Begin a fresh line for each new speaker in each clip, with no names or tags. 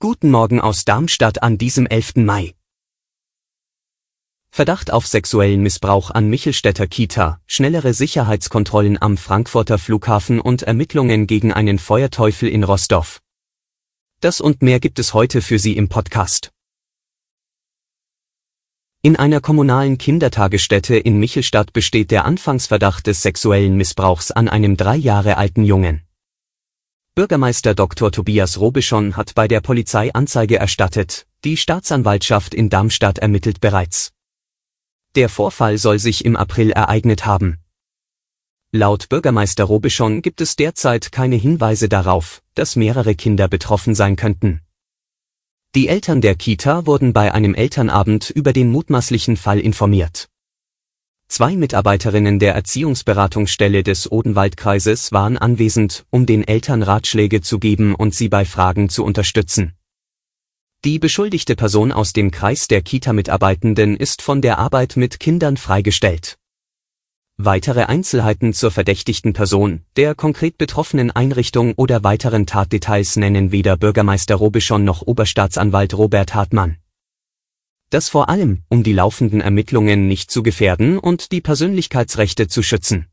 Guten Morgen aus Darmstadt an diesem 11. Mai. Verdacht auf sexuellen Missbrauch an Michelstädter Kita, schnellere Sicherheitskontrollen am Frankfurter Flughafen und Ermittlungen gegen einen Feuerteufel in Rostorf. Das und mehr gibt es heute für Sie im Podcast. In einer kommunalen Kindertagesstätte in Michelstadt besteht der Anfangsverdacht des sexuellen Missbrauchs an einem drei Jahre alten Jungen. Bürgermeister Dr. Tobias Robischon hat bei der Polizei Anzeige erstattet, die Staatsanwaltschaft in Darmstadt ermittelt bereits. Der Vorfall soll sich im April ereignet haben. Laut Bürgermeister Robischon gibt es derzeit keine Hinweise darauf, dass mehrere Kinder betroffen sein könnten. Die Eltern der Kita wurden bei einem Elternabend über den mutmaßlichen Fall informiert. Zwei Mitarbeiterinnen der Erziehungsberatungsstelle des Odenwaldkreises waren anwesend, um den Eltern Ratschläge zu geben und sie bei Fragen zu unterstützen. Die beschuldigte Person aus dem Kreis der Kita-Mitarbeitenden ist von der Arbeit mit Kindern freigestellt. Weitere Einzelheiten zur verdächtigten Person, der konkret betroffenen Einrichtung oder weiteren Tatdetails nennen weder Bürgermeister Robischon noch Oberstaatsanwalt Robert Hartmann. Das vor allem, um die laufenden Ermittlungen nicht zu gefährden und die Persönlichkeitsrechte zu schützen.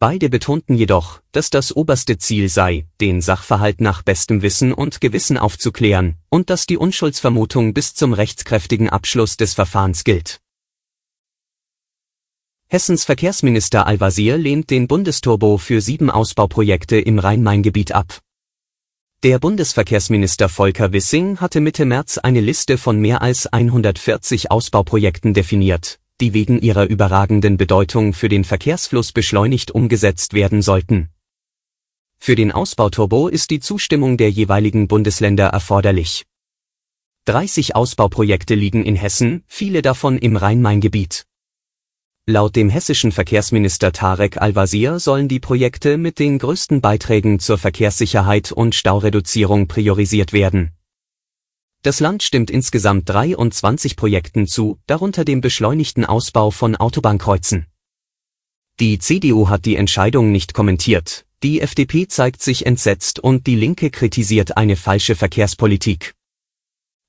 Beide betonten jedoch, dass das oberste Ziel sei, den Sachverhalt nach bestem Wissen und Gewissen aufzuklären, und dass die Unschuldsvermutung bis zum rechtskräftigen Abschluss des Verfahrens gilt. Hessens Verkehrsminister Al-Wazir lehnt den Bundesturbo für sieben Ausbauprojekte im Rhein-Main-Gebiet ab. Der Bundesverkehrsminister Volker Wissing hatte Mitte März eine Liste von mehr als 140 Ausbauprojekten definiert, die wegen ihrer überragenden Bedeutung für den Verkehrsfluss beschleunigt umgesetzt werden sollten. Für den Ausbauturbo ist die Zustimmung der jeweiligen Bundesländer erforderlich. 30 Ausbauprojekte liegen in Hessen, viele davon im Rhein-Main-Gebiet. Laut dem hessischen Verkehrsminister Tarek Al-Wazir sollen die Projekte mit den größten Beiträgen zur Verkehrssicherheit und Staureduzierung priorisiert werden. Das Land stimmt insgesamt 23 Projekten zu, darunter dem beschleunigten Ausbau von Autobahnkreuzen. Die CDU hat die Entscheidung nicht kommentiert, die FDP zeigt sich entsetzt und die Linke kritisiert eine falsche Verkehrspolitik.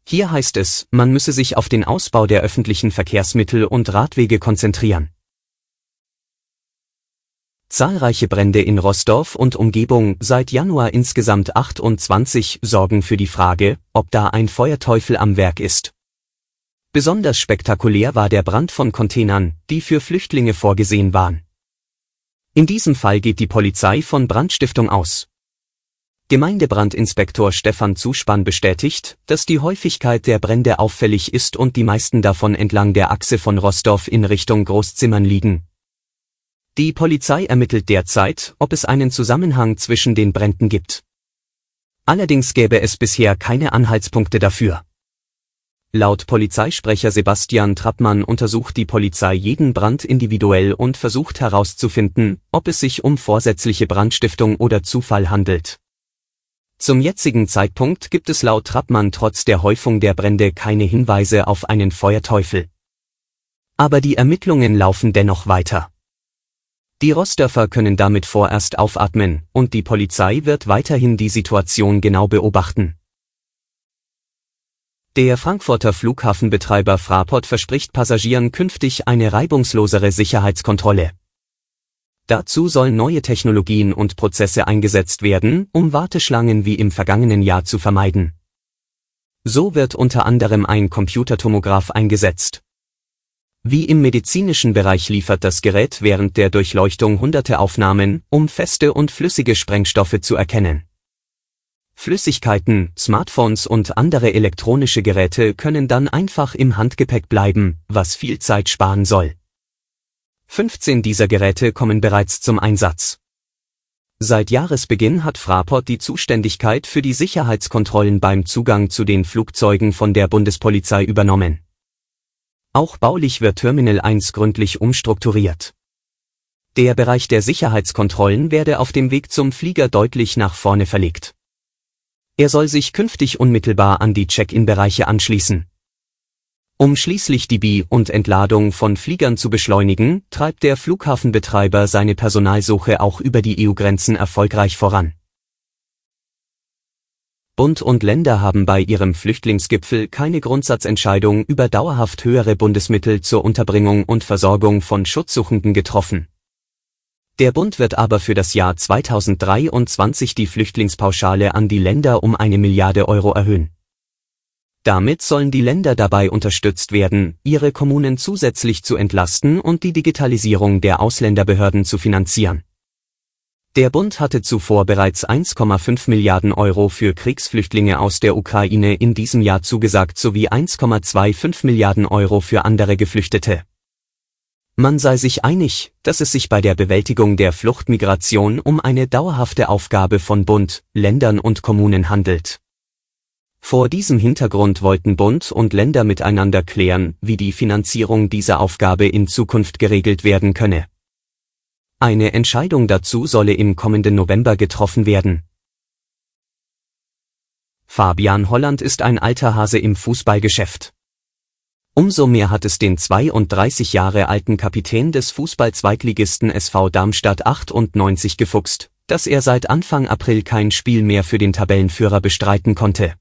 Hier heißt es, man müsse sich auf den Ausbau der öffentlichen Verkehrsmittel und Radwege konzentrieren. Zahlreiche Brände in Rostorf und Umgebung, seit Januar insgesamt 28, sorgen für die Frage, ob da ein Feuerteufel am Werk ist. Besonders spektakulär war der Brand von Containern, die für Flüchtlinge vorgesehen waren. In diesem Fall geht die Polizei von Brandstiftung aus. Gemeindebrandinspektor Stefan Zuspann bestätigt, dass die Häufigkeit der Brände auffällig ist und die meisten davon entlang der Achse von Rostorf in Richtung Großzimmern liegen. Die Polizei ermittelt derzeit, ob es einen Zusammenhang zwischen den Bränden gibt. Allerdings gäbe es bisher keine Anhaltspunkte dafür. Laut Polizeisprecher Sebastian Trappmann untersucht die Polizei jeden Brand individuell und versucht herauszufinden, ob es sich um vorsätzliche Brandstiftung oder Zufall handelt. Zum jetzigen Zeitpunkt gibt es laut Trappmann trotz der Häufung der Brände keine Hinweise auf einen Feuerteufel. Aber die Ermittlungen laufen dennoch weiter. Die Rosdörfer können damit vorerst aufatmen, und die Polizei wird weiterhin die Situation genau beobachten. Der Frankfurter Flughafenbetreiber Fraport verspricht Passagieren künftig eine reibungslosere Sicherheitskontrolle. Dazu sollen neue Technologien und Prozesse eingesetzt werden, um Warteschlangen wie im vergangenen Jahr zu vermeiden. So wird unter anderem ein Computertomograph eingesetzt. Wie im medizinischen Bereich liefert das Gerät während der Durchleuchtung hunderte Aufnahmen, um feste und flüssige Sprengstoffe zu erkennen. Flüssigkeiten, Smartphones und andere elektronische Geräte können dann einfach im Handgepäck bleiben, was viel Zeit sparen soll. 15 dieser Geräte kommen bereits zum Einsatz. Seit Jahresbeginn hat Fraport die Zuständigkeit für die Sicherheitskontrollen beim Zugang zu den Flugzeugen von der Bundespolizei übernommen. Auch baulich wird Terminal 1 gründlich umstrukturiert. Der Bereich der Sicherheitskontrollen werde auf dem Weg zum Flieger deutlich nach vorne verlegt. Er soll sich künftig unmittelbar an die Check-in-Bereiche anschließen. Um schließlich die Bi- und Entladung von Fliegern zu beschleunigen, treibt der Flughafenbetreiber seine Personalsuche auch über die EU-Grenzen erfolgreich voran. Bund und Länder haben bei ihrem Flüchtlingsgipfel keine Grundsatzentscheidung über dauerhaft höhere Bundesmittel zur Unterbringung und Versorgung von Schutzsuchenden getroffen. Der Bund wird aber für das Jahr 2023 die Flüchtlingspauschale an die Länder um eine Milliarde Euro erhöhen. Damit sollen die Länder dabei unterstützt werden, ihre Kommunen zusätzlich zu entlasten und die Digitalisierung der Ausländerbehörden zu finanzieren. Der Bund hatte zuvor bereits 1,5 Milliarden Euro für Kriegsflüchtlinge aus der Ukraine in diesem Jahr zugesagt sowie 1,25 Milliarden Euro für andere Geflüchtete. Man sei sich einig, dass es sich bei der Bewältigung der Fluchtmigration um eine dauerhafte Aufgabe von Bund, Ländern und Kommunen handelt. Vor diesem Hintergrund wollten Bund und Länder miteinander klären, wie die Finanzierung dieser Aufgabe in Zukunft geregelt werden könne. Eine Entscheidung dazu solle im kommenden November getroffen werden. Fabian Holland ist ein alter Hase im Fußballgeschäft. Umso mehr hat es den 32 Jahre alten Kapitän des Fußball-Zweitligisten SV Darmstadt 98 gefuchst, dass er seit Anfang April kein Spiel mehr für den Tabellenführer bestreiten konnte.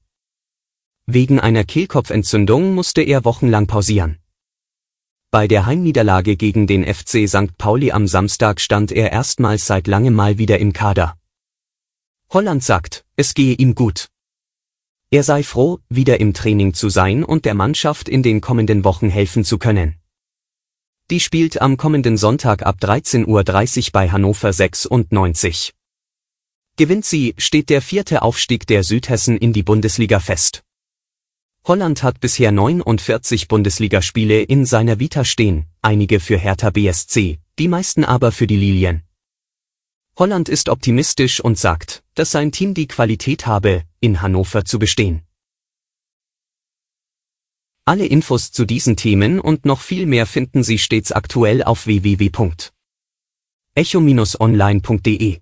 Wegen einer Kehlkopfentzündung musste er wochenlang pausieren. Bei der Heimniederlage gegen den FC St. Pauli am Samstag stand er erstmals seit langem mal wieder im Kader. Holland sagt, es gehe ihm gut. Er sei froh, wieder im Training zu sein und der Mannschaft in den kommenden Wochen helfen zu können. Die spielt am kommenden Sonntag ab 13.30 Uhr bei Hannover 96. Gewinnt sie, steht der vierte Aufstieg der Südhessen in die Bundesliga fest. Holland hat bisher 49 Bundesligaspiele in seiner Vita stehen, einige für Hertha BSC, die meisten aber für die Lilien. Holland ist optimistisch und sagt, dass sein Team die Qualität habe, in Hannover zu bestehen. Alle Infos zu diesen Themen und noch viel mehr finden Sie stets aktuell auf www.echo-online.de.